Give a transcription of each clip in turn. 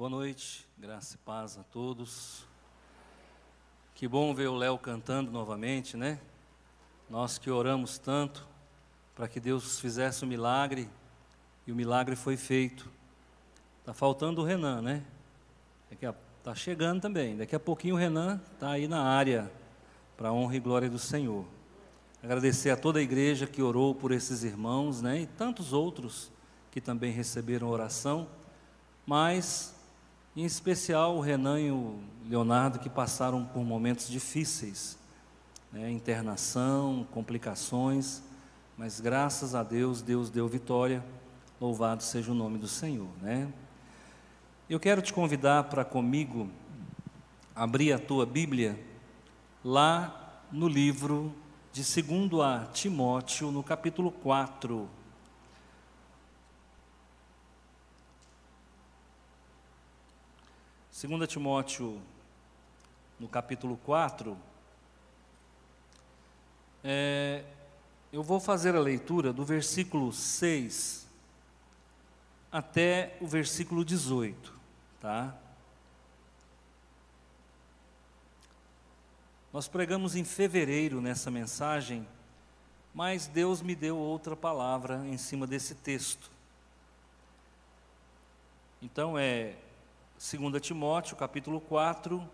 Boa noite, graça e paz a todos. Que bom ver o Léo cantando novamente, né? Nós que oramos tanto para que Deus fizesse o um milagre e o milagre foi feito. Tá faltando o Renan, né? Está chegando também. Daqui a pouquinho o Renan está aí na área para a honra e glória do Senhor. Agradecer a toda a igreja que orou por esses irmãos, né? E tantos outros que também receberam oração, mas em especial o Renan e o Leonardo, que passaram por momentos difíceis, né, internação, complicações, mas graças a Deus, Deus deu vitória, louvado seja o nome do Senhor. Né? Eu quero te convidar para comigo abrir a tua Bíblia lá no livro de 2 a Timóteo, no capítulo 4. 2 Timóteo, no capítulo 4, é, eu vou fazer a leitura do versículo 6 até o versículo 18, tá? Nós pregamos em fevereiro nessa mensagem, mas Deus me deu outra palavra em cima desse texto. Então é 2 Timóteo, capítulo 4,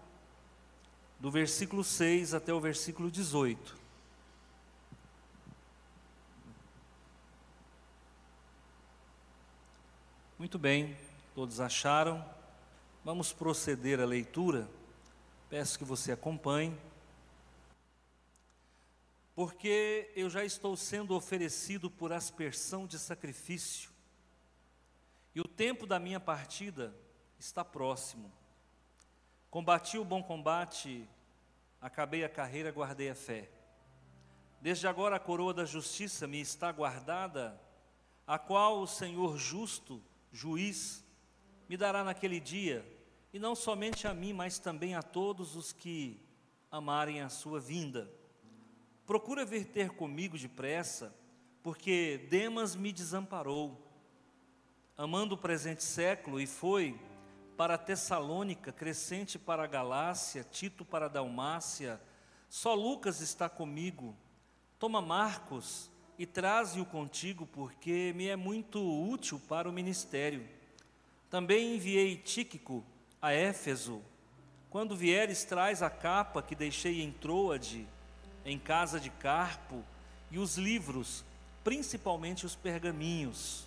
do versículo 6 até o versículo 18. Muito bem, todos acharam? Vamos proceder à leitura. Peço que você acompanhe. Porque eu já estou sendo oferecido por aspersão de sacrifício, e o tempo da minha partida está próximo. Combati o bom combate, acabei a carreira, guardei a fé. Desde agora a coroa da justiça me está guardada, a qual o Senhor justo, juiz, me dará naquele dia, e não somente a mim, mas também a todos os que amarem a sua vinda. Procura vir ter comigo depressa, porque Demas me desamparou, amando o presente século, e foi para Tessalônica, Crescente para Galácia, Tito para Dalmácia, só Lucas está comigo. Toma Marcos e traze-o contigo, porque me é muito útil para o ministério. Também enviei Tíquico a Éfeso. Quando vieres, traz a capa que deixei em Troade, em casa de Carpo, e os livros, principalmente os pergaminhos.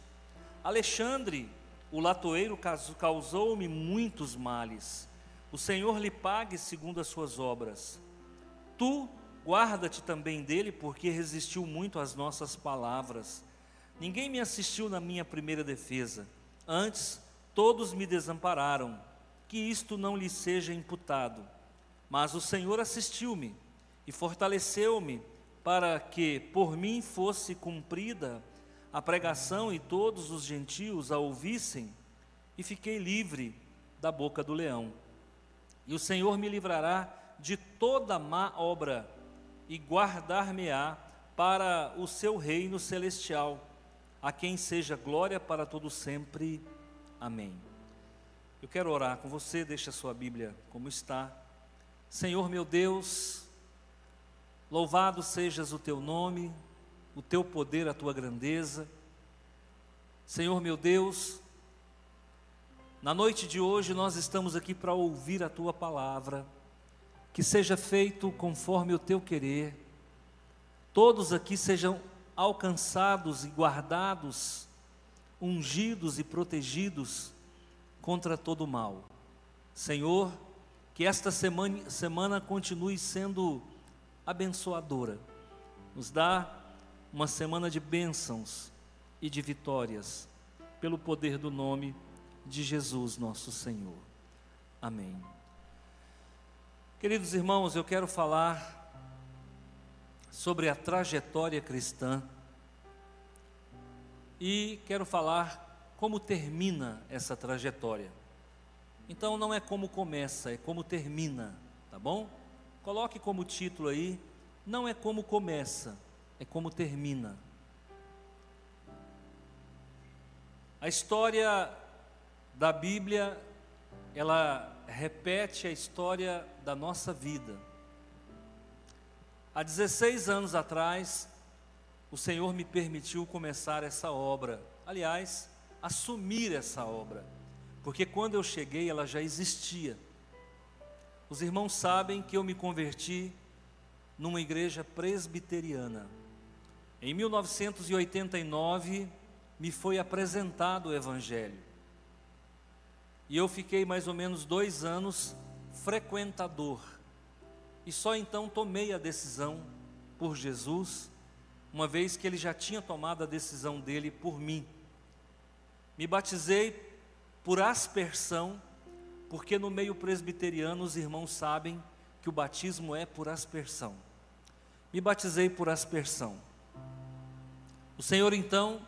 Alexandre, o latoeiro causou-me muitos males. O Senhor lhe pague segundo as suas obras. Tu guarda-te também dele, porque resistiu muito às nossas palavras. Ninguém me assistiu na minha primeira defesa. Antes, todos me desampararam. Que isto não lhe seja imputado. Mas o Senhor assistiu-me e fortaleceu-me para que por mim fosse cumprida a pregação e todos os gentios a ouvissem, e fiquei livre da boca do leão. E o Senhor me livrará de toda má obra e guardar-me-á para o seu reino celestial, a quem seja glória para todo sempre. Amém. Eu quero orar com você, deixa a sua Bíblia como está. Senhor meu Deus, louvado sejas o teu nome, o teu poder, a tua grandeza. Senhor meu Deus, na noite de hoje nós estamos aqui para ouvir a tua palavra, que seja feito conforme o teu querer, todos aqui sejam alcançados e guardados, ungidos e protegidos contra todo mal. Senhor, que esta semana, semana continue sendo abençoadora, nos dá uma semana de bênçãos e de vitórias, pelo poder do nome de Jesus, nosso Senhor. Amém. Queridos irmãos, eu quero falar sobre a trajetória cristã e quero falar como termina essa trajetória. Então não é como começa, é como termina, tá bom? Coloque como título aí, não é como começa, é como termina. A história da Bíblia ela repete a história da nossa vida. Há 16 anos atrás, o Senhor me permitiu começar essa obra. Aliás, assumir essa obra, porque quando eu cheguei ela já existia. Os irmãos sabem que eu me converti numa igreja presbiteriana. Em 1989 me foi apresentado o Evangelho. E eu fiquei mais ou menos dois anos frequentador. E só então tomei a decisão por Jesus, uma vez que ele já tinha tomado a decisão dele por mim. Me batizei por aspersão, porque no meio presbiteriano os irmãos sabem que o batismo é por aspersão. Me batizei por aspersão. O Senhor então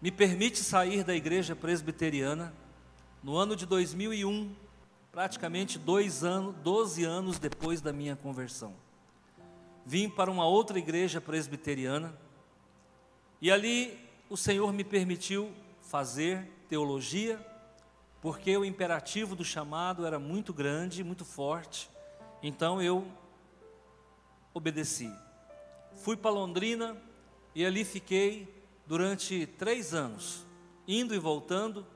me permite sair da igreja presbiteriana no ano de 2001, praticamente dois anos, 12 anos depois da minha conversão. Vim para uma outra igreja presbiteriana e ali o Senhor me permitiu fazer teologia, porque o imperativo do chamado era muito grande, muito forte, então eu obedeci. Fui para Londrina e ali fiquei durante três anos, indo e voltando,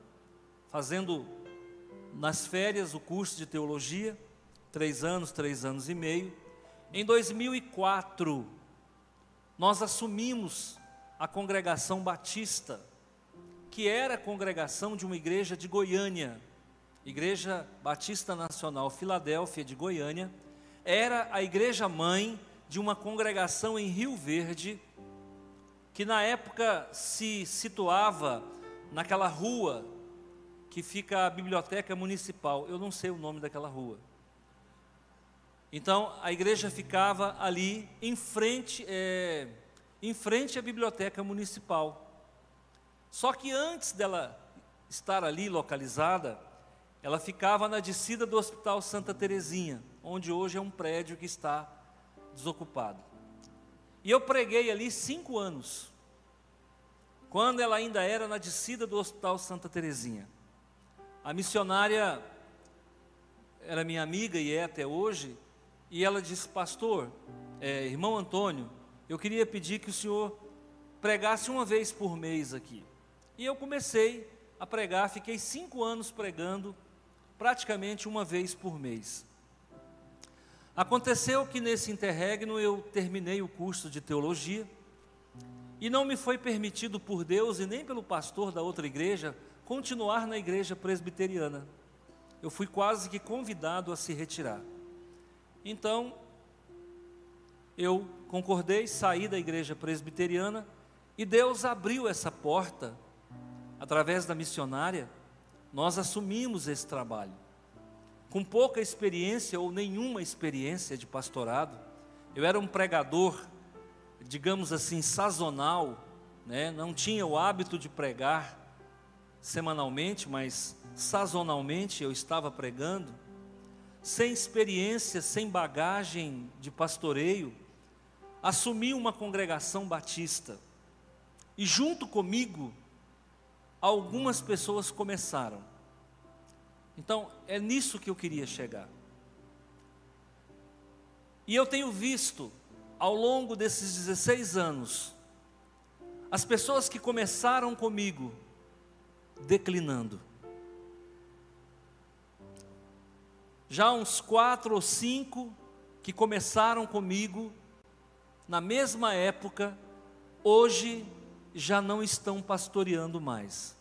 fazendo nas férias o curso de teologia, três anos, três anos e meio. Em 2004, nós assumimos a congregação batista que era a congregação de uma igreja de Goiânia, Igreja Batista Nacional Filadélfia de Goiânia, era a igreja mãe de uma congregação em Rio Verde, que na época se situava naquela rua que fica a biblioteca municipal. Eu não sei o nome daquela rua. Então a igreja ficava ali em frente, é, em frente à biblioteca municipal. Só que antes dela estar ali localizada, ela ficava na descida do Hospital Santa Terezinha, onde hoje é um prédio que está desocupado. E eu preguei ali cinco anos, quando ela ainda era na descida do Hospital Santa Terezinha. A missionária era minha amiga e é até hoje, e ela disse: Pastor, é, irmão Antônio, eu queria pedir que o senhor pregasse uma vez por mês aqui. E eu comecei a pregar, fiquei cinco anos pregando, praticamente uma vez por mês. Aconteceu que nesse interregno eu terminei o curso de teologia e não me foi permitido por Deus e nem pelo pastor da outra igreja continuar na igreja presbiteriana. Eu fui quase que convidado a se retirar. Então, eu concordei, saí da igreja presbiteriana e Deus abriu essa porta através da missionária, nós assumimos esse trabalho. Com pouca experiência ou nenhuma experiência de pastorado, eu era um pregador, digamos assim, sazonal, né? não tinha o hábito de pregar semanalmente, mas sazonalmente eu estava pregando, sem experiência, sem bagagem de pastoreio, assumi uma congregação batista. E junto comigo algumas pessoas começaram. Então, é nisso que eu queria chegar. E eu tenho visto, ao longo desses 16 anos, as pessoas que começaram comigo declinando. Já uns quatro ou cinco que começaram comigo na mesma época, hoje já não estão pastoreando mais.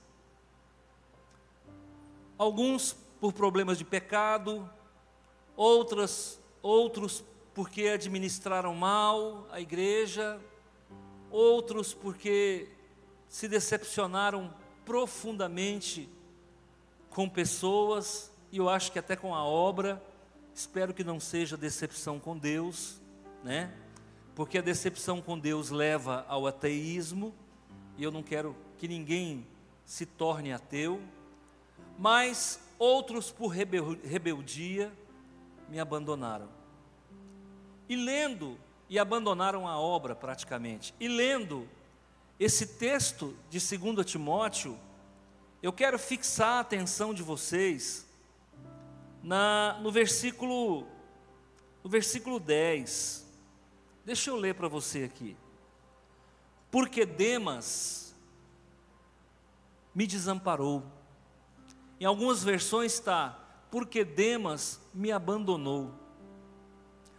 Alguns por problemas de pecado, outras, outros porque administraram mal a igreja, outros porque se decepcionaram profundamente com pessoas, e eu acho que até com a obra, espero que não seja decepção com Deus, né? Porque a decepção com Deus leva ao ateísmo, e eu não quero que ninguém se torne ateu, mas outros por rebeldia me abandonaram. E lendo, e abandonaram a obra praticamente, e lendo esse texto de 2 Timóteo, eu quero fixar a atenção de vocês na, no versículo no versículo 10. Deixa eu ler para você aqui. Porque Demas me desamparou. Em algumas versões está, porque Demas me abandonou,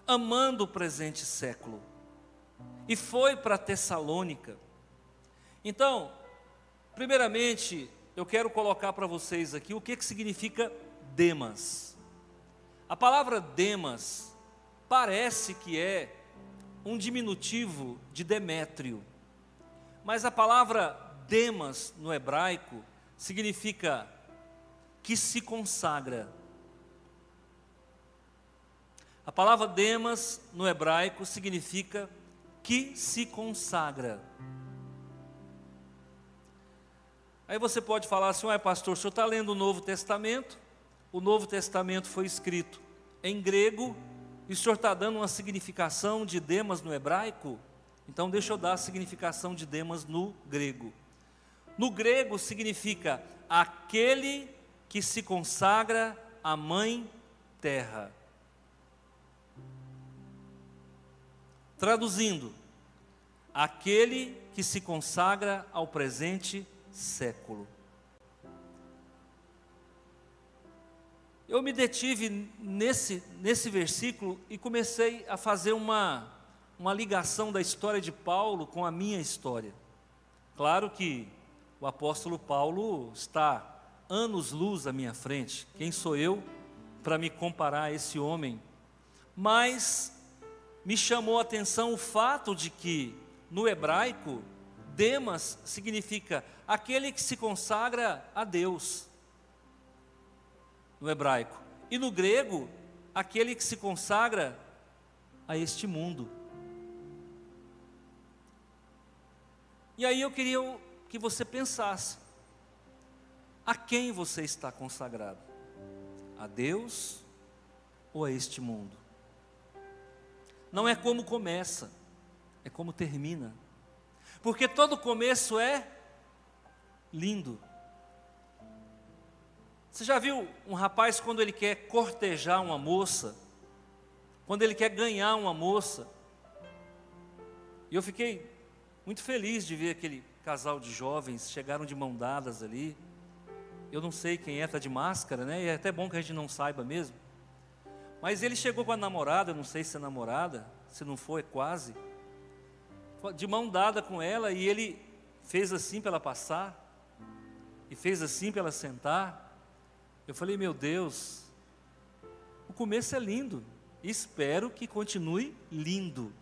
amando o presente século, e foi para Tessalônica. Então, primeiramente, eu quero colocar para vocês aqui o que, que significa Demas. A palavra Demas parece que é um diminutivo de Demétrio, mas a palavra Demas no hebraico significa que se consagra. A palavra Demas no hebraico significa que se consagra. Aí você pode falar assim, ué pastor, o senhor está lendo o Novo Testamento? O Novo Testamento foi escrito em grego e o senhor está dando uma significação de Demas no hebraico? Então deixa eu dar a significação de Demas no grego. No grego significa aquele que se consagra à mãe terra. Traduzindo, aquele que se consagra ao presente século. Eu me detive nesse, nesse versículo e comecei a fazer uma, uma ligação da história de Paulo com a minha história. Claro que o apóstolo Paulo está anos-luz à minha frente, quem sou eu para me comparar a esse homem? Mas me chamou a atenção o fato de que, no hebraico, Demas significa aquele que se consagra a Deus, no hebraico, e no grego, aquele que se consagra a este mundo. E aí eu queria que você pensasse: a quem você está consagrado? A Deus ou a este mundo? Não é como começa, é como termina. Porque todo começo é lindo. Você já viu um rapaz quando ele quer cortejar uma moça? Quando ele quer ganhar uma moça? E eu fiquei muito feliz de ver aquele casal de jovens chegaram de mão dadas ali. Eu não sei quem é, está de máscara, né? E é até bom que a gente não saiba mesmo. Mas ele chegou com a namorada, não sei se é namorada, se não for, é quase. De mão dada com ela e ele fez assim para ela passar, e fez assim para ela sentar. Eu falei, meu Deus, o começo é lindo, espero que continue lindo,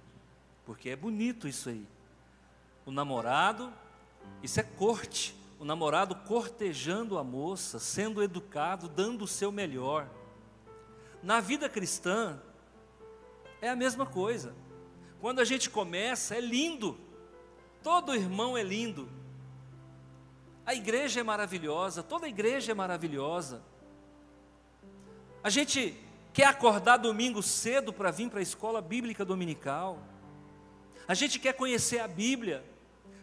porque é bonito isso aí. O namorado, isso é corte, o namorado cortejando a moça, sendo educado, dando o seu melhor. Na vida cristã, é a mesma coisa. Quando a gente começa, é lindo. Todo irmão é lindo. A igreja é maravilhosa, toda igreja é maravilhosa. A gente quer acordar domingo cedo para vir para a escola bíblica dominical. A gente quer conhecer a Bíblia.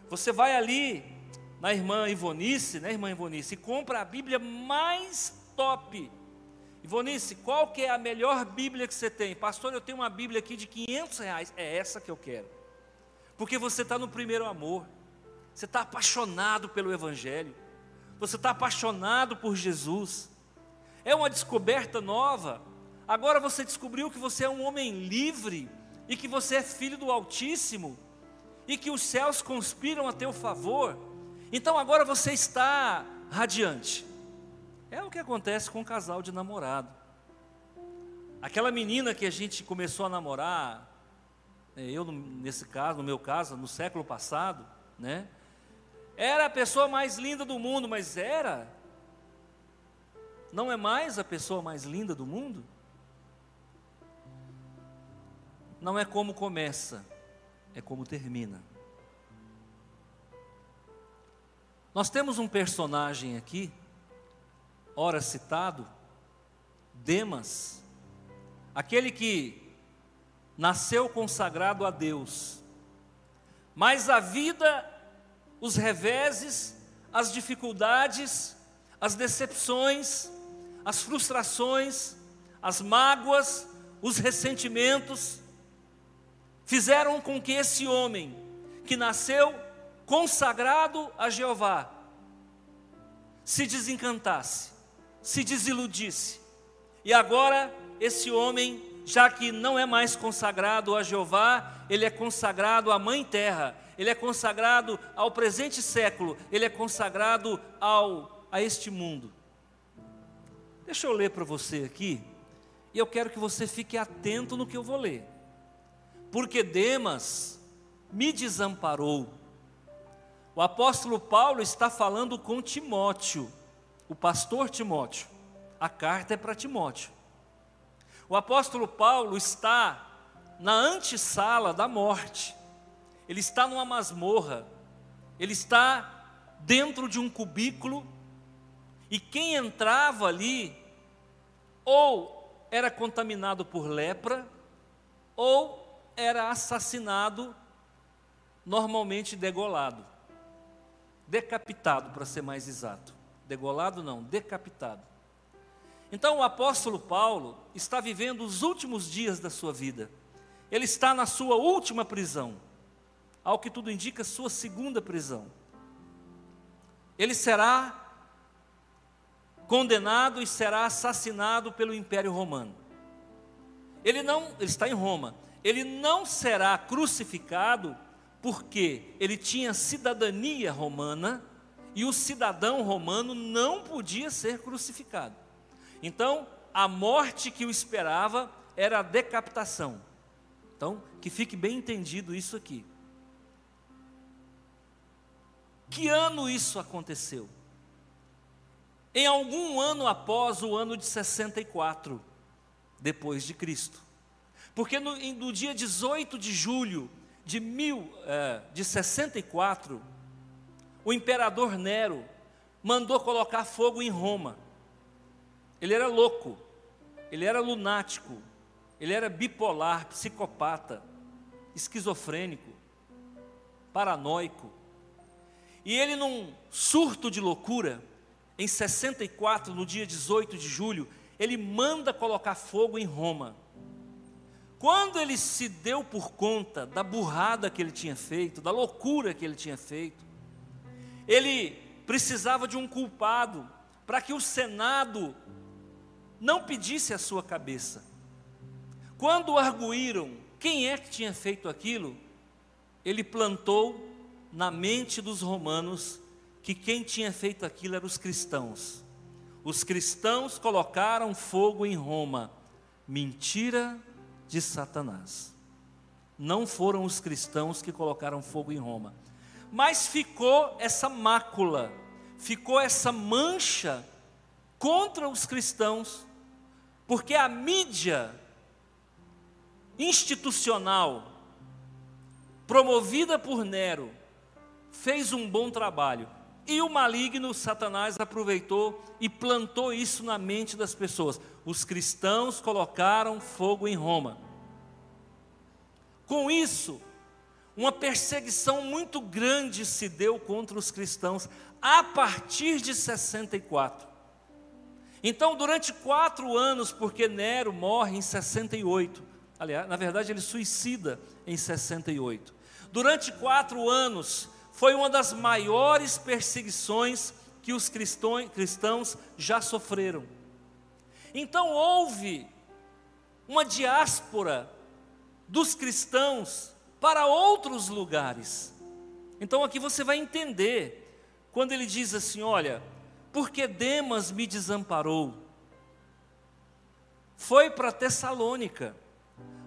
Você vai ali na irmã Ivonice, né, irmã Ivonice, e compra a Bíblia mais top Ivonice, qual que é a melhor Bíblia que você tem? Pastor, eu tenho uma Bíblia aqui de 500 reais. É essa que eu quero. Porque você está no primeiro amor. Você está apaixonado pelo Evangelho. Você está apaixonado por Jesus. É uma descoberta nova. Agora você descobriu que você é um homem livre e que você é filho do Altíssimo e que os céus conspiram a teu favor. Então agora você está radiante. É o que acontece com um casal de namorado. Aquela menina que a gente começou a namorar, é, eu nesse caso, no meu caso, no século passado, né? Era a pessoa mais linda do mundo, mas era. Não é mais a pessoa mais linda do mundo? Não é como começa, é como termina. Nós temos um personagem aqui ora citado, Demas, aquele que nasceu consagrado a Deus, mas a vida, os reveses, as dificuldades, as decepções, as frustrações, as mágoas, os ressentimentos, fizeram com que esse homem, que nasceu consagrado a Jeová, se desencantasse, se desiludisse. E agora, esse homem, já que não é mais consagrado a Jeová, ele é consagrado à Mãe Terra, ele é consagrado ao presente século, ele é consagrado ao, a este mundo. Deixa eu ler para você aqui, e eu quero que você fique atento no que eu vou ler. Porque Demas me desamparou. O apóstolo Paulo está falando com Timóteo, o pastor Timóteo. A carta é para Timóteo. O apóstolo Paulo está na antessala da morte. Ele está numa masmorra. Ele está dentro de um cubículo e quem entrava ali ou era contaminado por lepra, ou era assassinado, normalmente degolado. Decapitado, para ser mais exato. Degolado não, decapitado. Então o apóstolo Paulo está vivendo os últimos dias da sua vida. Ele está na sua última prisão, ao que tudo indica, sua segunda prisão. Ele será condenado e será assassinado pelo Império Romano. Ele não, ele está em Roma. Ele não será crucificado porque ele tinha cidadania romana e o cidadão romano não podia ser crucificado. Então, a morte que o esperava era a decapitação. Então, que fique bem entendido isso aqui. Que ano isso aconteceu? em algum ano após o ano de 64 depois de Cristo. Porque no, no dia 18 de julho de, mil, é, de 64, o imperador Nero mandou colocar fogo em Roma. Ele era louco, ele era lunático, ele era bipolar, psicopata, esquizofrênico, paranoico. E ele, num surto de loucura, em 64, no dia 18 de julho, ele manda colocar fogo em Roma. Quando ele se deu por conta da burrada que ele tinha feito, da loucura que ele tinha feito, ele precisava de um culpado para que o Senado não pedisse a sua cabeça. Quando arguíram quem é que tinha feito aquilo, ele plantou na mente dos romanos que quem tinha feito aquilo eram os cristãos. Os cristãos colocaram fogo em Roma. Mentira de Satanás. Não foram os cristãos que colocaram fogo em Roma. Mas ficou essa mácula, ficou essa mancha contra os cristãos, porque a mídia institucional promovida por Nero fez um bom trabalho e o maligno, Satanás, aproveitou e plantou isso na mente das pessoas. Os cristãos colocaram fogo em Roma. Com isso, uma perseguição muito grande se deu contra os cristãos a partir de 64. Então, durante quatro anos, porque Nero morre em 68, aliás, na verdade, ele suicida em 68. Durante quatro anos, foi uma das maiores perseguições que os cristãos já sofreram. Então houve uma diáspora dos cristãos para outros lugares. Então aqui você vai entender quando ele diz assim: olha, porque Demas me desamparou, foi para Tessalônica.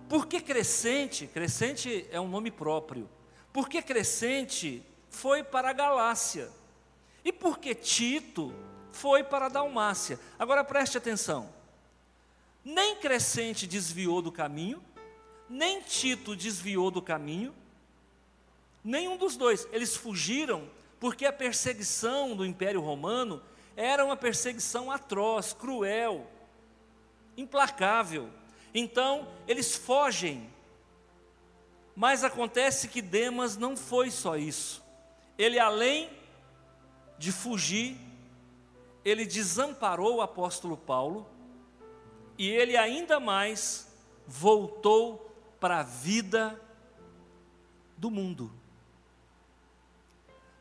Porque Crescente, Crescente é um nome próprio. Porque Crescente foi para a Galácia. E porque Tito foi para Dalmácia. Agora preste atenção. Nem Crescente desviou do caminho, nem Tito desviou do caminho, nenhum dos dois. Eles fugiram porque a perseguição do Império Romano era uma perseguição atroz, cruel, implacável. Então, eles fogem. Mas acontece que Demas não foi só isso ele além de fugir, ele desamparou o apóstolo Paulo e ele ainda mais voltou para a vida do mundo.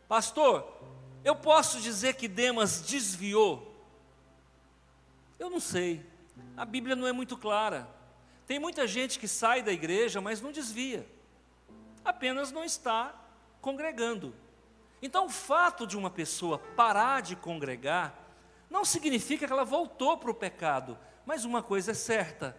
Pastor, eu posso dizer que Demas desviou? Eu não sei. A Bíblia não é muito clara. Tem muita gente que sai da igreja, mas não desvia. Apenas não está congregando. Então, o fato de uma pessoa parar de congregar não significa que ela voltou para o pecado, mas uma coisa é certa: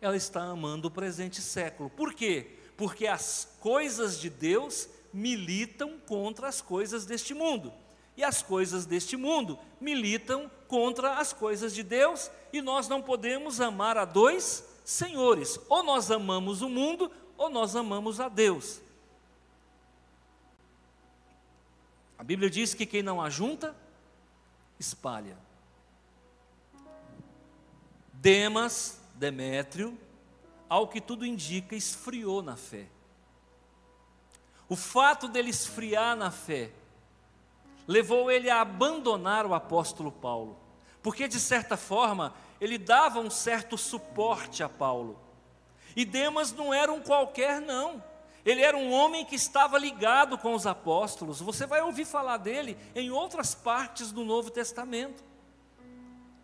ela está amando o presente século. Por quê? Porque as coisas de Deus militam contra as coisas deste mundo. E as coisas deste mundo militam contra as coisas de Deus, e nós não podemos amar a dois senhores. Ou nós amamos o mundo, ou nós amamos a Deus. A Bíblia diz que quem não ajunta, espalha. Demas, Demétrio, ao que tudo indica, esfriou na fé. O fato dele esfriar na fé levou ele a abandonar o apóstolo Paulo, porque de certa forma ele dava um certo suporte a Paulo. E Demas não era um qualquer, não. Ele era um homem que estava ligado com os apóstolos. Você vai ouvir falar dele em outras partes do Novo Testamento.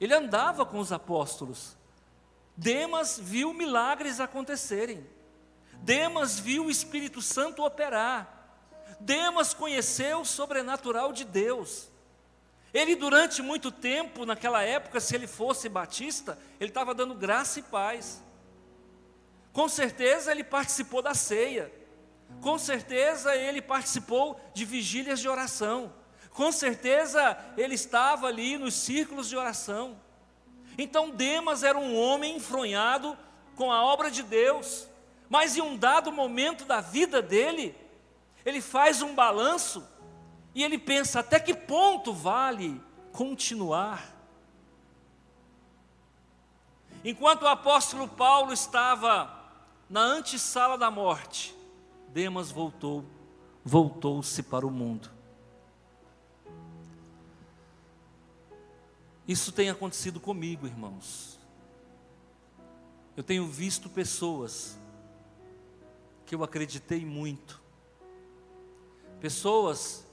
Ele andava com os apóstolos. Demas viu milagres acontecerem. Demas viu o Espírito Santo operar. Demas conheceu o sobrenatural de Deus. Ele, durante muito tempo, naquela época, se ele fosse batista, ele estava dando graça e paz. Com certeza ele participou da ceia. Com certeza ele participou de vigílias de oração. Com certeza ele estava ali nos círculos de oração. Então Demas era um homem enfronhado com a obra de Deus, mas em um dado momento da vida dele, ele faz um balanço e ele pensa: até que ponto vale continuar? Enquanto o apóstolo Paulo estava na antessala da morte, Demas voltou, voltou-se para o mundo. Isso tem acontecido comigo, irmãos. Eu tenho visto pessoas que eu acreditei muito, pessoas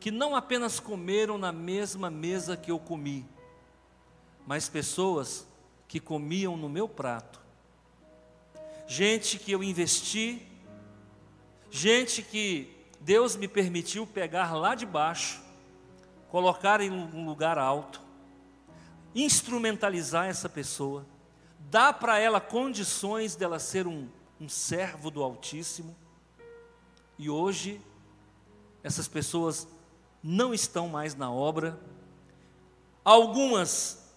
que não apenas comeram na mesma mesa que eu comi, mas pessoas que comiam no meu prato, gente que eu investi Gente que Deus me permitiu pegar lá de baixo, colocar em um lugar alto, instrumentalizar essa pessoa, dar para ela condições dela ser um, um servo do Altíssimo. E hoje, essas pessoas não estão mais na obra. Algumas,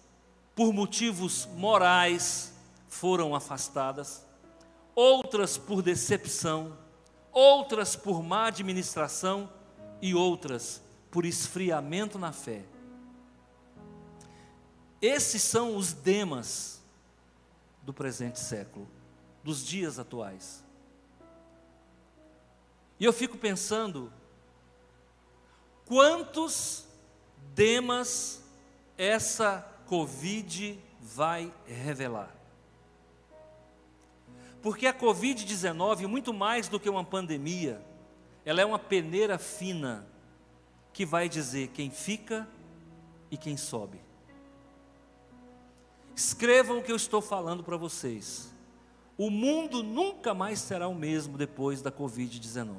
por motivos morais, foram afastadas, outras por decepção, outras por má administração e outras por esfriamento na fé. Esses são os demas do presente século, dos dias atuais. E eu fico pensando, quantos demas essa Covid vai revelar? Porque a Covid-19, muito mais do que uma pandemia, ela é uma peneira fina que vai dizer quem fica e quem sobe. Escrevam o que eu estou falando para vocês. O mundo nunca mais será o mesmo depois da Covid-19.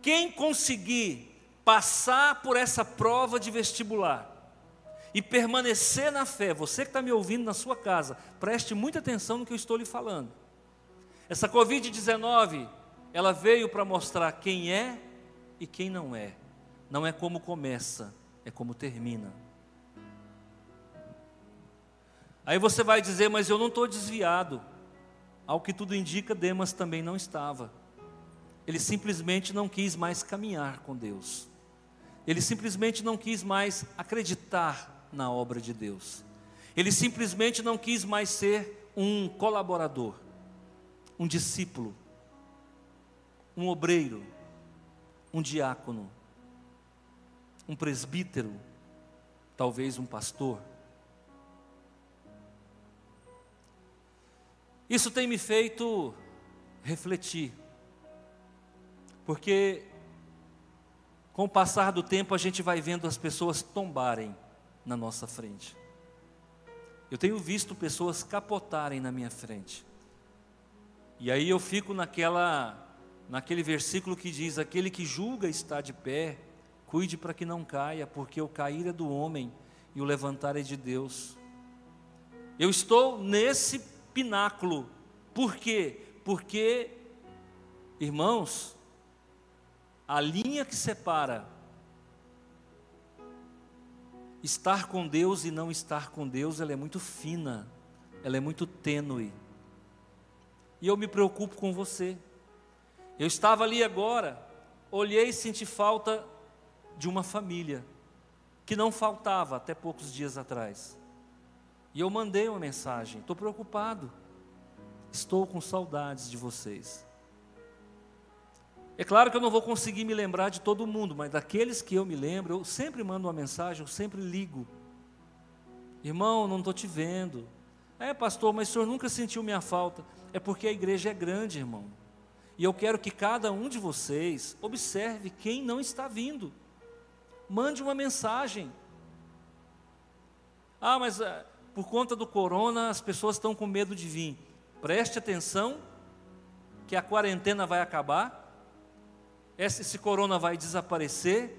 Quem conseguir passar por essa prova de vestibular, e permanecer na fé, você que está me ouvindo na sua casa, preste muita atenção no que eu estou lhe falando. Essa Covid-19, ela veio para mostrar quem é e quem não é. Não é como começa, é como termina. Aí você vai dizer, mas eu não estou desviado. Ao que tudo indica, Demas também não estava. Ele simplesmente não quis mais caminhar com Deus. Ele simplesmente não quis mais acreditar na obra de Deus. Ele simplesmente não quis mais ser um colaborador, um discípulo, um obreiro, um diácono, um presbítero, talvez um pastor. Isso tem me feito refletir, porque com o passar do tempo a gente vai vendo as pessoas tombarem na nossa frente. Eu tenho visto pessoas capotarem na minha frente. E aí eu fico naquela naquele versículo que diz: aquele que julga está de pé, cuide para que não caia, porque o cair é do homem e o levantar é de Deus. Eu estou nesse pináculo. Por quê? Porque, irmãos, a linha que separa estar com Deus e não estar com Deus, ela é muito fina, ela é muito tênue. E eu me preocupo com você. Eu estava ali agora, olhei e senti falta de uma família, que não faltava até poucos dias atrás. E eu mandei uma mensagem: estou preocupado, estou com saudades de vocês. É claro que eu não vou conseguir me lembrar de todo mundo, mas daqueles que eu me lembro, eu sempre mando uma mensagem, eu sempre ligo. Irmão, não estou te vendo. É, pastor, mas o senhor nunca sentiu minha falta. É porque a igreja é grande, irmão. E eu quero que cada um de vocês observe quem não está vindo. Mande uma mensagem. Ah, mas uh, por conta do corona as pessoas estão com medo de vir. Preste atenção que a quarentena vai acabar esse, corona vai desaparecer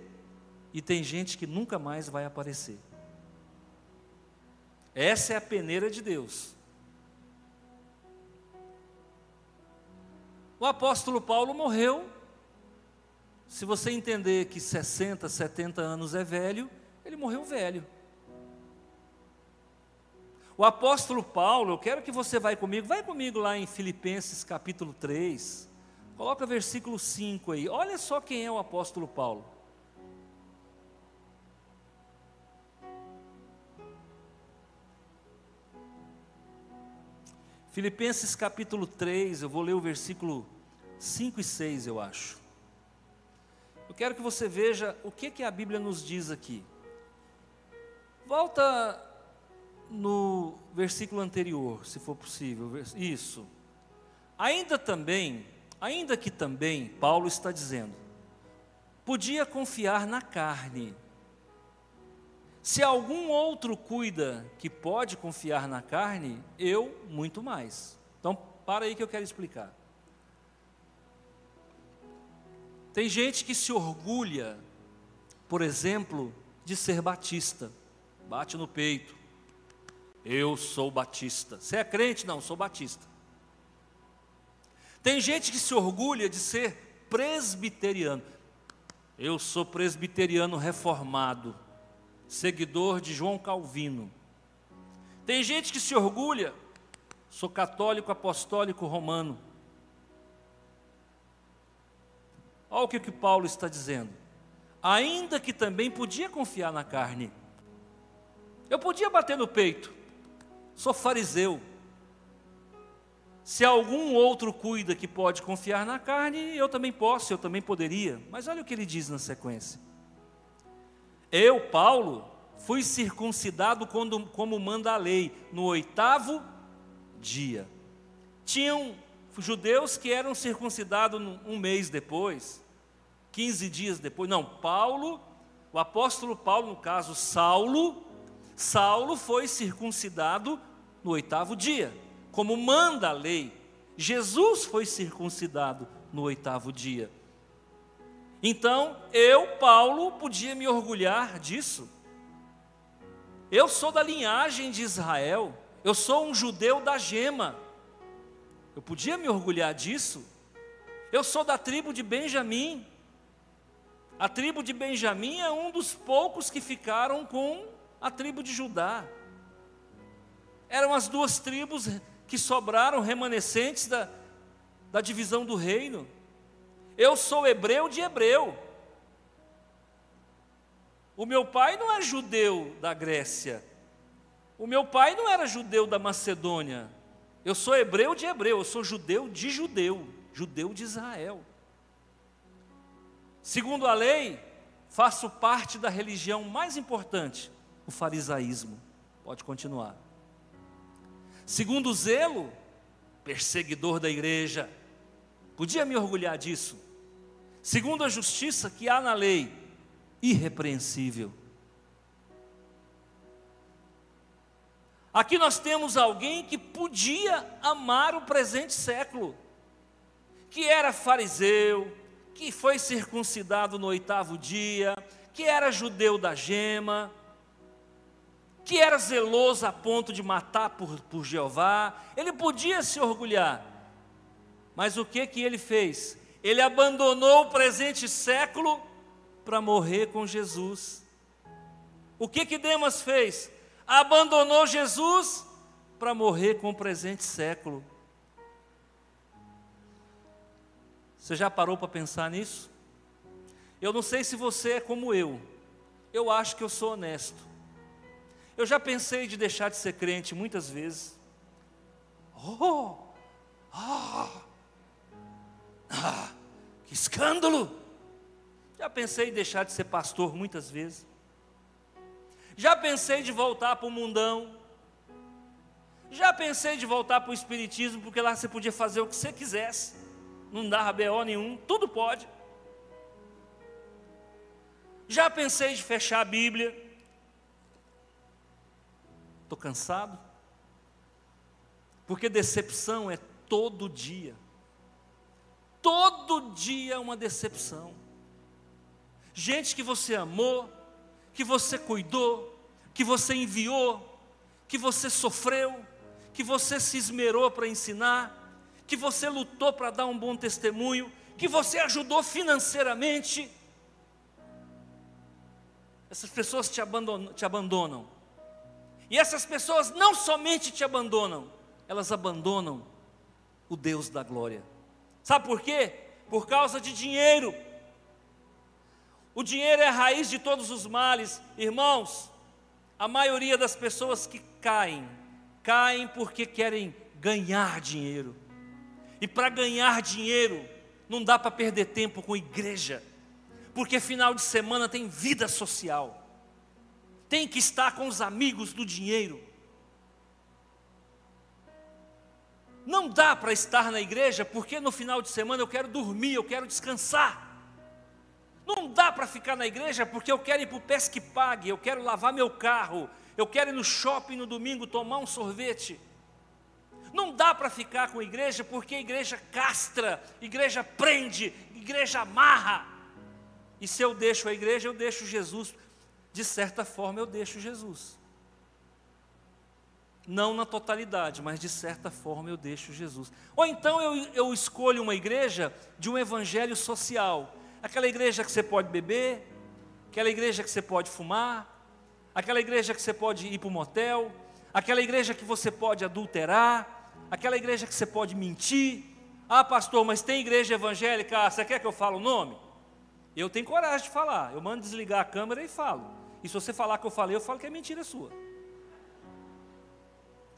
e tem gente que nunca mais vai aparecer. Essa é a peneira de Deus. O apóstolo Paulo morreu. Se você entender que 60, 70 anos é velho, ele morreu velho. O apóstolo Paulo, eu quero que você vá comigo, vai comigo lá em Filipenses capítulo 3. Coloca versículo 5 aí. Olha só quem é o apóstolo Paulo. Filipenses capítulo 3, eu vou ler o versículo 5 e 6, eu acho. Eu quero que você veja o que, que a Bíblia nos diz aqui. Volta no versículo anterior, se for possível. Isso. Ainda também Ainda que também, Paulo está dizendo, podia confiar na carne. Se algum outro cuida que pode confiar na carne, eu muito mais. Então, para aí que eu quero explicar. Tem gente que se orgulha, por exemplo, de ser batista. Bate no peito. Eu sou batista. Você é crente? Não, sou batista. Tem gente que se orgulha de ser presbiteriano. Eu sou presbiteriano reformado, seguidor de João Calvino. Tem gente que se orgulha, sou católico apostólico romano. Olha o que, que Paulo está dizendo. Ainda que também podia confiar na carne. Eu podia bater no peito. Sou fariseu se algum outro cuida que pode confiar na carne, eu também posso, eu também poderia. Mas olha o que ele diz na sequência. Eu, Paulo, fui circuncidado quando, como manda a lei, no oitavo dia. Tinham judeus que eram circuncidados um mês depois, 15 dias depois. Não, Paulo, o apóstolo Paulo, no caso Saulo, Saulo foi circuncidado no oitavo dia como manda a lei. Jesus foi circuncidado no oitavo dia. Então, eu, Paulo, podia me orgulhar disso. Eu sou da linhagem de Israel, eu sou um judeu da gema. Eu podia me orgulhar disso. Eu sou da tribo de Benjamim. A tribo de Benjamim é um dos poucos que ficaram com a tribo de Judá. Eram as duas tribos que sobraram remanescentes da, da divisão do reino. Eu sou hebreu de hebreu. O meu pai não é judeu da Grécia. O meu pai não era judeu da Macedônia. Eu sou hebreu de hebreu, eu sou judeu de judeu, judeu de Israel. Segundo a lei, faço parte da religião mais importante, o farisaísmo. Pode continuar. Segundo zelo, perseguidor da igreja. Podia me orgulhar disso. Segundo a justiça que há na lei, irrepreensível. Aqui nós temos alguém que podia amar o presente século, que era fariseu, que foi circuncidado no oitavo dia, que era judeu da gema, que era zeloso a ponto de matar por, por Jeová, ele podia se orgulhar, mas o que que ele fez? Ele abandonou o presente século para morrer com Jesus. O que que Demas fez? abandonou Jesus para morrer com o presente século. Você já parou para pensar nisso? Eu não sei se você é como eu. Eu acho que eu sou honesto. Eu já pensei de deixar de ser crente muitas vezes. Oh! Ah! Ah! Que escândalo! Já pensei em deixar de ser pastor muitas vezes. Já pensei de voltar para o mundão. Já pensei de voltar para o Espiritismo, porque lá você podia fazer o que você quisesse. Não dava BO nenhum, tudo pode. Já pensei de fechar a Bíblia. Estou cansado. Porque decepção é todo dia. Todo dia é uma decepção. Gente que você amou, que você cuidou, que você enviou, que você sofreu, que você se esmerou para ensinar, que você lutou para dar um bom testemunho, que você ajudou financeiramente. Essas pessoas te abandonam, te abandonam. E essas pessoas não somente te abandonam, elas abandonam o Deus da glória. Sabe por quê? Por causa de dinheiro. O dinheiro é a raiz de todos os males. Irmãos, a maioria das pessoas que caem, caem porque querem ganhar dinheiro. E para ganhar dinheiro, não dá para perder tempo com igreja, porque final de semana tem vida social, tem que estar com os amigos do dinheiro. Não dá para estar na igreja porque no final de semana eu quero dormir, eu quero descansar. Não dá para ficar na igreja porque eu quero ir para o pesque pague, eu quero lavar meu carro, eu quero ir no shopping no domingo tomar um sorvete. Não dá para ficar com a igreja porque a igreja castra, a igreja prende, a igreja amarra. E se eu deixo a igreja, eu deixo Jesus. De certa forma, eu deixo Jesus. Não na totalidade, mas de certa forma eu deixo Jesus. Ou então eu, eu escolho uma igreja de um evangelho social aquela igreja que você pode beber, aquela igreja que você pode fumar, aquela igreja que você pode ir para o motel, aquela igreja que você pode adulterar, aquela igreja que você pode mentir. Ah, pastor, mas tem igreja evangélica, ah, você quer que eu fale o nome? Eu tenho coragem de falar, eu mando desligar a câmera e falo. E se você falar que eu falei, eu falo que é mentira sua.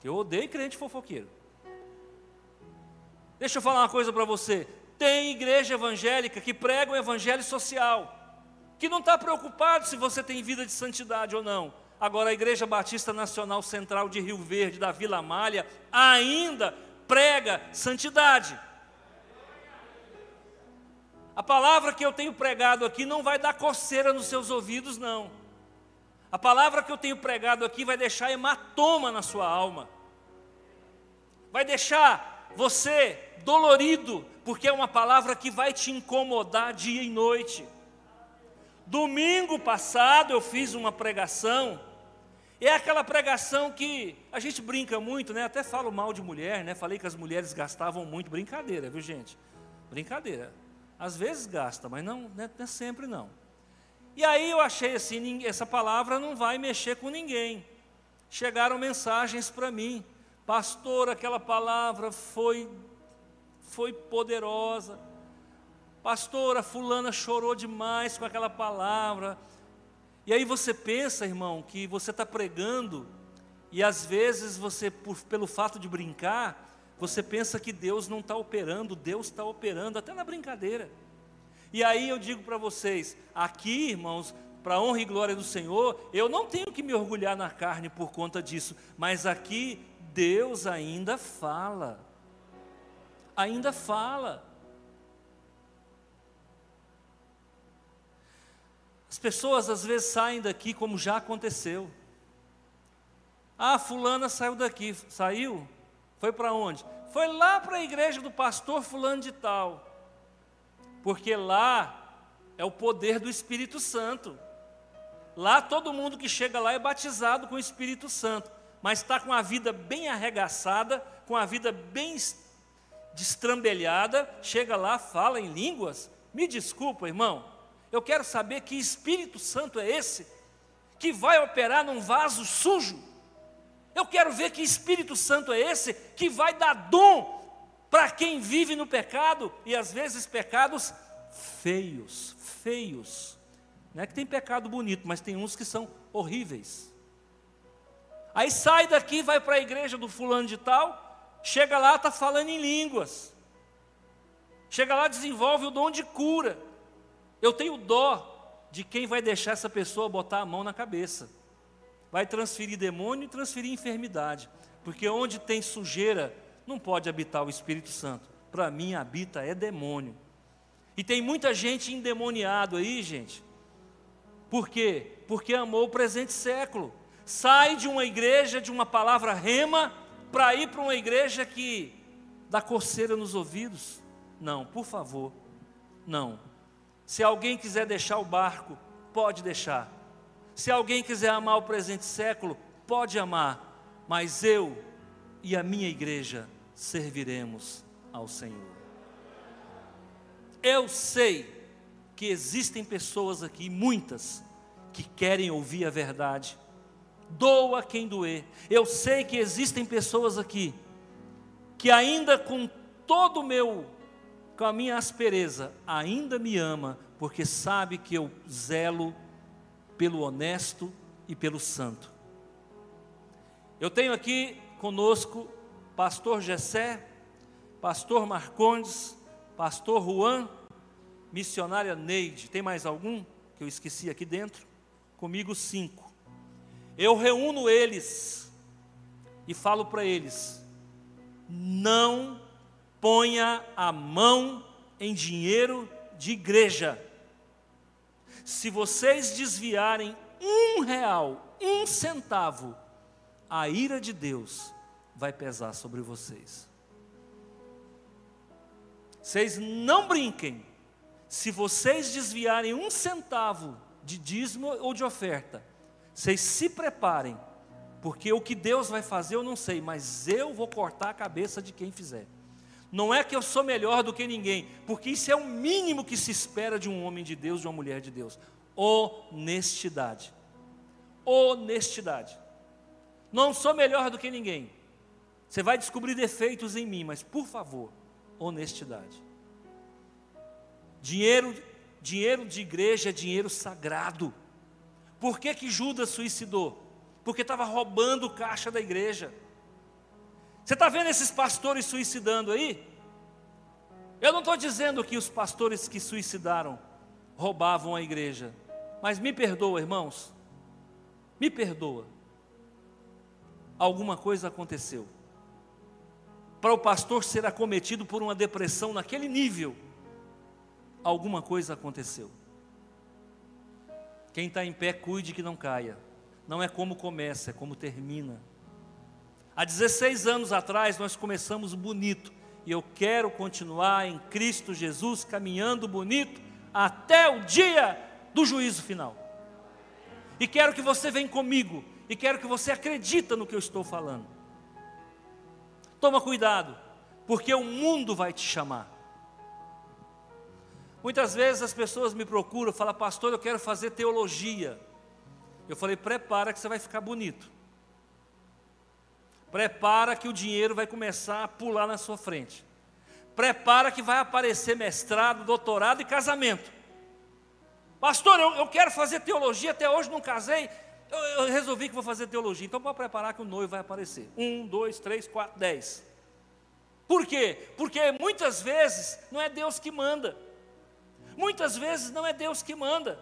Eu odeio crente fofoqueiro. Deixa eu falar uma coisa para você. Tem igreja evangélica que prega o evangelho social, que não está preocupado se você tem vida de santidade ou não. Agora, a Igreja Batista Nacional Central de Rio Verde, da Vila Malha, ainda prega santidade. A palavra que eu tenho pregado aqui não vai dar coceira nos seus ouvidos, não. A palavra que eu tenho pregado aqui vai deixar hematoma na sua alma, vai deixar você dolorido, porque é uma palavra que vai te incomodar dia e noite. Domingo passado eu fiz uma pregação, é aquela pregação que a gente brinca muito, né? Até falo mal de mulher, né? Falei que as mulheres gastavam muito, brincadeira, viu gente? Brincadeira. Às vezes gasta, mas não, não é sempre não. E aí eu achei assim, essa palavra não vai mexer com ninguém. Chegaram mensagens para mim, pastor, aquela palavra foi foi poderosa. Pastora, fulana chorou demais com aquela palavra. E aí você pensa, irmão, que você está pregando, e às vezes você, por, pelo fato de brincar, você pensa que Deus não está operando, Deus está operando, até na brincadeira. E aí eu digo para vocês, aqui, irmãos, para honra e glória do Senhor, eu não tenho que me orgulhar na carne por conta disso, mas aqui Deus ainda fala. ainda fala. As pessoas às vezes saem daqui, como já aconteceu. Ah, fulana saiu daqui, saiu? Foi para onde? Foi lá para a igreja do pastor fulano de tal. Porque lá é o poder do Espírito Santo. Lá todo mundo que chega lá é batizado com o Espírito Santo, mas está com a vida bem arregaçada, com a vida bem destrambelhada, chega lá, fala em línguas. Me desculpa, irmão, eu quero saber que Espírito Santo é esse que vai operar num vaso sujo. Eu quero ver que Espírito Santo é esse que vai dar dom para quem vive no pecado e às vezes pecados feios, feios. Não é que tem pecado bonito, mas tem uns que são horríveis. Aí sai daqui, vai para a igreja do fulano de tal, chega lá, está falando em línguas. Chega lá, desenvolve o dom de cura. Eu tenho dó de quem vai deixar essa pessoa botar a mão na cabeça. Vai transferir demônio e transferir enfermidade. Porque onde tem sujeira, não pode habitar o Espírito Santo. Para mim, habita é demônio. E tem muita gente endemoniado aí, gente. Por quê? Porque amou o presente século. Sai de uma igreja, de uma palavra rema, para ir para uma igreja que dá coceira nos ouvidos. Não, por favor, não. Se alguém quiser deixar o barco, pode deixar. Se alguém quiser amar o presente século, pode amar. Mas eu e a minha igreja serviremos ao Senhor. Eu sei que existem pessoas aqui, muitas, que querem ouvir a verdade. Doa quem doer. Eu sei que existem pessoas aqui que ainda com todo o meu com a minha aspereza, ainda me ama, porque sabe que eu zelo pelo honesto e pelo santo. Eu tenho aqui conosco pastor Gessé, pastor Marcondes, pastor Juan, missionária Neide. Tem mais algum que eu esqueci aqui dentro? Comigo cinco. Eu reúno eles e falo para eles: não ponha a mão em dinheiro de igreja. Se vocês desviarem um real, um centavo, a ira de Deus vai pesar sobre vocês. Vocês não brinquem. Se vocês desviarem um centavo de dízimo ou de oferta, vocês se preparem, porque o que Deus vai fazer eu não sei, mas eu vou cortar a cabeça de quem fizer. Não é que eu sou melhor do que ninguém, porque isso é o mínimo que se espera de um homem de Deus, de uma mulher de Deus. Honestidade. Honestidade. Não sou melhor do que ninguém. Você vai descobrir defeitos em mim, mas por favor, honestidade. Dinheiro, dinheiro de igreja é dinheiro sagrado. Por que, que Judas suicidou? Porque estava roubando caixa da igreja. Você está vendo esses pastores suicidando aí? Eu não estou dizendo que os pastores que suicidaram roubavam a igreja, mas me perdoa, irmãos, me perdoa. Alguma coisa aconteceu. Para o pastor ser acometido por uma depressão naquele nível, alguma coisa aconteceu. Quem está em pé, cuide que não caia. Não é como começa, é como termina. Há 16 anos atrás nós começamos bonito e eu quero continuar em Cristo Jesus caminhando bonito até o dia do juízo final. E quero que você venha comigo e quero que você acredita no que eu estou falando. Toma cuidado, porque o mundo vai te chamar. Muitas vezes as pessoas me procuram, falam, pastor, eu quero fazer teologia. Eu falei, prepara que você vai ficar bonito. Prepara que o dinheiro vai começar a pular na sua frente. Prepara que vai aparecer mestrado, doutorado e casamento. Pastor, eu, eu quero fazer teologia, até hoje não casei. Eu, eu, resolvi que vou fazer teologia. Então, pode preparar que o noivo vai aparecer. Um, dois, três, quatro, dez. Por quê? Porque muitas vezes não é Deus que manda. Muitas vezes não é Deus que manda.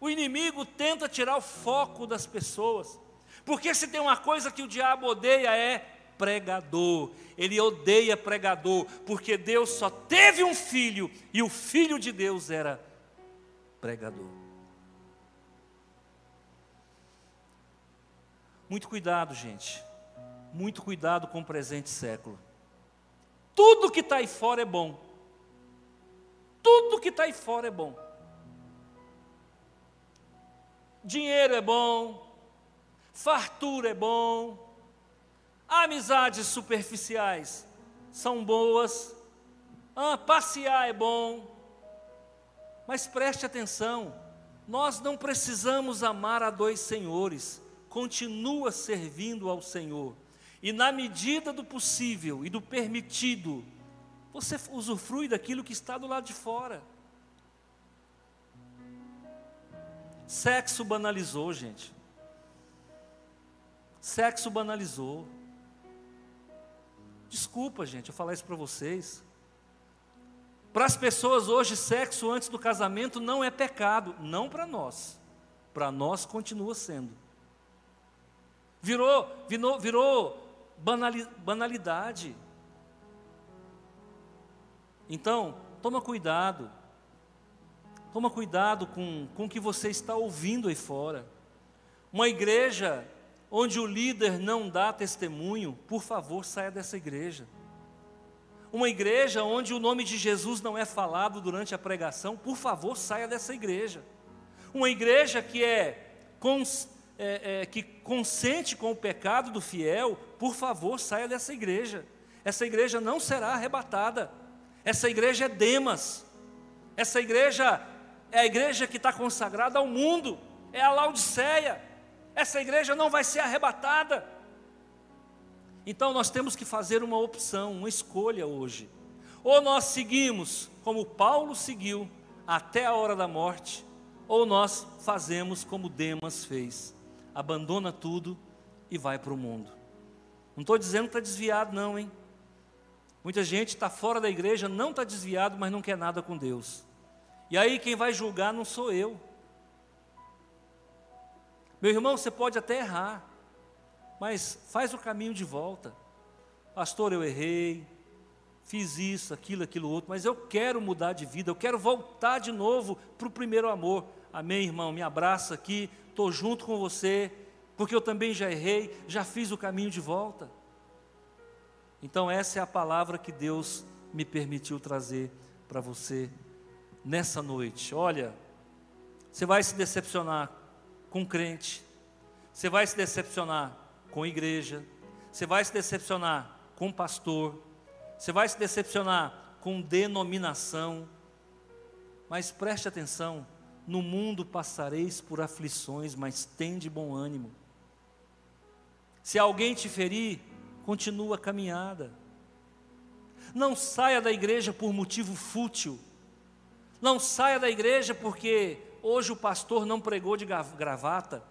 O inimigo tenta tirar o foco das pessoas. Porque se tem uma coisa que o diabo odeia é pregador. Ele odeia pregador, porque Deus só teve um filho e o filho de Deus era pregador. Muito cuidado, gente. Muito cuidado com o presente século. Tudo que está aí fora é bom. Tudo que está aí fora é bom. Dinheiro é bom, fartura é bom, amizades superficiais são boas, ah, passear é bom, mas preste atenção, nós não precisamos amar a dois senhores, continua servindo ao Senhor, e na medida do possível e do permitido, você usufrui daquilo que está do lado de fora. Sexo banalizou, gente. Sexo banalizou. Desculpa, gente, eu falar isso para vocês. Para as pessoas hoje, sexo antes do casamento não é pecado, não para nós. Para nós continua sendo. Virou, virou, virou banalidade. Então, toma cuidado. Toma cuidado com, com o que você está ouvindo aí fora. Uma igreja onde o líder não dá testemunho, por favor, saia dessa igreja. Uma igreja onde o nome de Jesus não é falado durante a pregação, por favor, saia dessa igreja. Uma igreja que é, é, é que consente com o pecado do fiel, por favor, saia dessa igreja. Essa igreja não será arrebatada. Essa igreja é Demas. Essa igreja é a igreja que está consagrada ao mundo, é a Laodiceia. Essa igreja não vai ser arrebatada. Então nós temos que fazer uma opção, uma escolha hoje. Ou nós seguimos como Paulo seguiu até a hora da morte, ou nós fazemos como Demas fez, abandona tudo e vai para o mundo. Não estou dizendo que está desviado, não, hein? Muita gente está fora da igreja, não está desviado, mas não quer nada com Deus. E aí quem vai julgar não sou eu. Meu irmão, você pode até errar, mas faz o caminho de volta. Pastor, eu errei, fiz isso, aquilo, aquilo outro, mas eu quero mudar de vida, eu quero voltar de novo para o primeiro amor. Amém, irmão? Me abraça aqui, estou junto com você, porque eu também já errei, já fiz o caminho de volta. Então, essa é a palavra que Deus me permitiu trazer para você nessa noite. Olha, você vai se decepcionar com crente, você vai se decepcionar com igreja, você vai se decepcionar com pastor, você vai se decepcionar com denominação. Mas preste atenção: no mundo passareis por aflições, mas tende bom ânimo. Se alguém te ferir, continua a caminhada. Não saia da igreja por motivo fútil não saia da igreja porque hoje o pastor não pregou de gravata.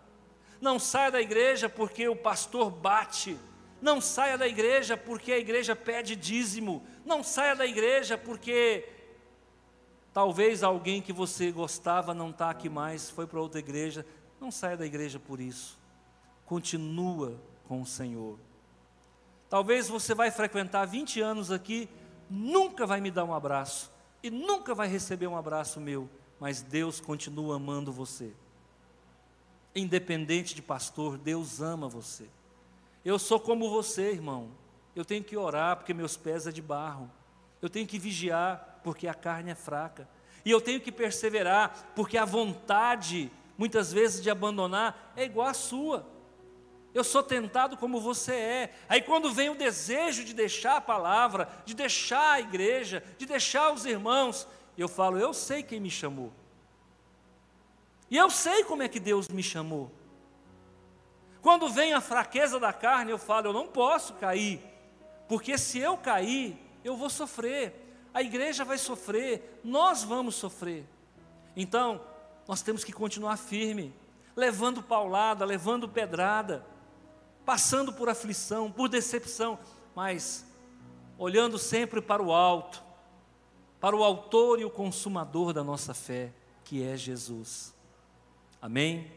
Não saia da igreja porque o pastor bate. Não saia da igreja porque a igreja pede dízimo. Não saia da igreja porque talvez alguém que você gostava não está aqui mais, foi para outra igreja. Não saia da igreja por isso. Continua com o Senhor. Talvez você vai frequentar 20 anos aqui, nunca vai me dar um abraço e nunca vai receber um abraço meu, mas Deus continua amando você. Independente de pastor, Deus ama você. Eu sou como você, irmão. Eu tenho que orar porque meus pés é de barro. Eu tenho que vigiar porque a carne é fraca. E eu tenho que perseverar porque a vontade, muitas vezes, de abandonar é igual à sua. Eu sou tentado como você é. Aí quando vem o desejo de deixar a palavra, de deixar a igreja, de deixar os irmãos, eu falo, eu sei quem me chamou. E eu sei como é que Deus me chamou. Quando vem a fraqueza da carne, eu falo, eu não posso cair, porque se eu cair, eu vou sofrer. A igreja vai sofrer, nós vamos sofrer. Então, nós temos que continuar firme, levando paulada, levando pedrada passando por aflição, por decepção, mas olhando sempre para o alto, para o Autor e o Consumador da nossa fé, que é Jesus. Amém?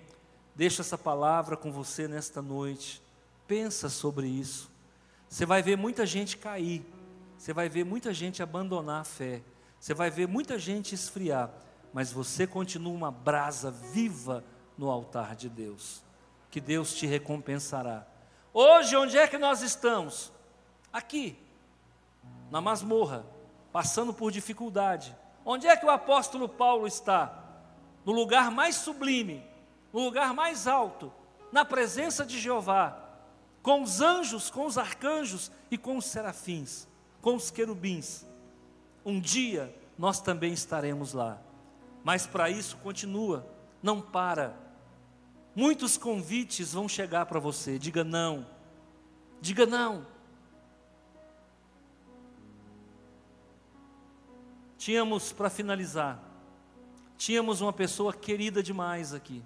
Deixa essa palavra com você nesta noite. Pensa sobre isso. Você vai ver muita gente cair, você vai ver muita gente abandonar a fé, você vai ver muita gente esfriar, mas você continua uma brasa viva no altar de Deus, que Deus te recompensará. Hoje, onde é que nós estamos? Aqui, na masmorra, passando por dificuldade. Onde é que o apóstolo Paulo está? No lugar mais sublime, no lugar mais alto, na presença de Jeová, com os anjos, com os arcanjos e com os serafins, com os querubins. Um dia nós também estaremos lá. Mas para isso continua, não para. Muitos convites vão chegar para você. Diga não. Diga não. Tínhamos, para finalizar, tínhamos uma pessoa querida demais aqui.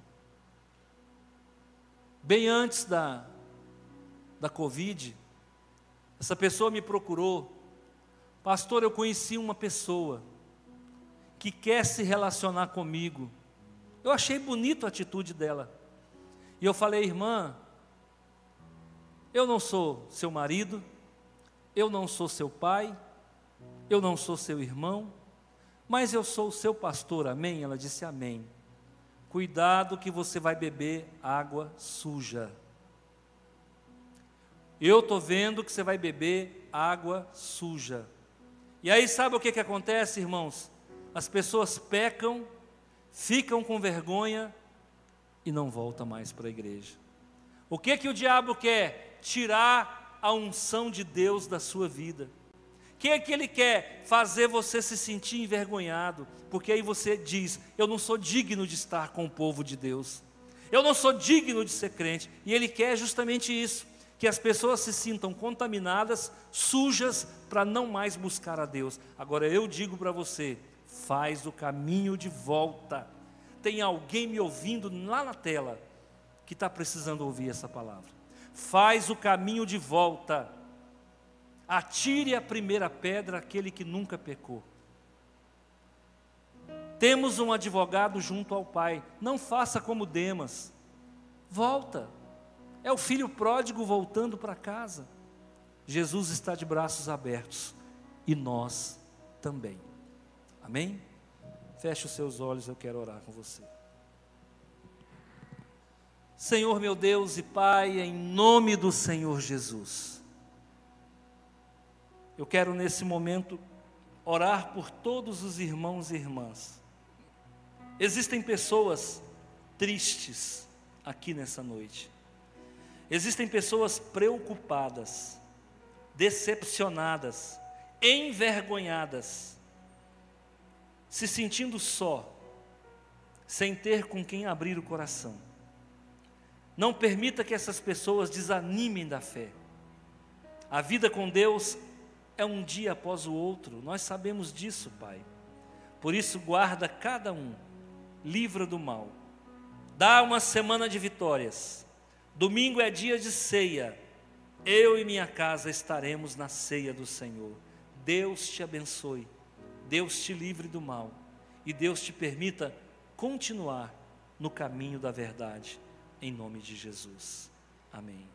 Bem antes da, da Covid, essa pessoa me procurou, pastor, eu conheci uma pessoa que quer se relacionar comigo. Eu achei bonito a atitude dela. E eu falei, irmã, eu não sou seu marido, eu não sou seu pai, eu não sou seu irmão, mas eu sou o seu pastor, amém? Ela disse amém. Cuidado que você vai beber água suja. Eu estou vendo que você vai beber água suja. E aí sabe o que, que acontece, irmãos? As pessoas pecam, ficam com vergonha e não voltam mais para a igreja. O que que o diabo quer? Tirar a unção de Deus da sua vida. O que é que ele quer? Fazer você se sentir envergonhado, porque aí você diz: Eu não sou digno de estar com o povo de Deus, eu não sou digno de ser crente, e ele quer justamente isso que as pessoas se sintam contaminadas, sujas, para não mais buscar a Deus. Agora eu digo para você: faz o caminho de volta. Tem alguém me ouvindo lá na tela que está precisando ouvir essa palavra. Faz o caminho de volta. Atire a primeira pedra aquele que nunca pecou. Temos um advogado junto ao Pai. Não faça como Demas. Volta. É o filho pródigo voltando para casa. Jesus está de braços abertos e nós também. Amém? Feche os seus olhos, eu quero orar com você. Senhor meu Deus e Pai, em nome do Senhor Jesus, eu quero nesse momento orar por todos os irmãos e irmãs. Existem pessoas tristes aqui nessa noite. Existem pessoas preocupadas, decepcionadas, envergonhadas, se sentindo só, sem ter com quem abrir o coração. Não permita que essas pessoas desanimem da fé. A vida com Deus é um dia após o outro, nós sabemos disso, Pai. Por isso, guarda cada um, livra do mal, dá uma semana de vitórias Domingo é dia de ceia. Eu e minha casa estaremos na ceia do Senhor. Deus te abençoe. Deus te livre do mal. E Deus te permita continuar no caminho da verdade. Em nome de Jesus. Amém.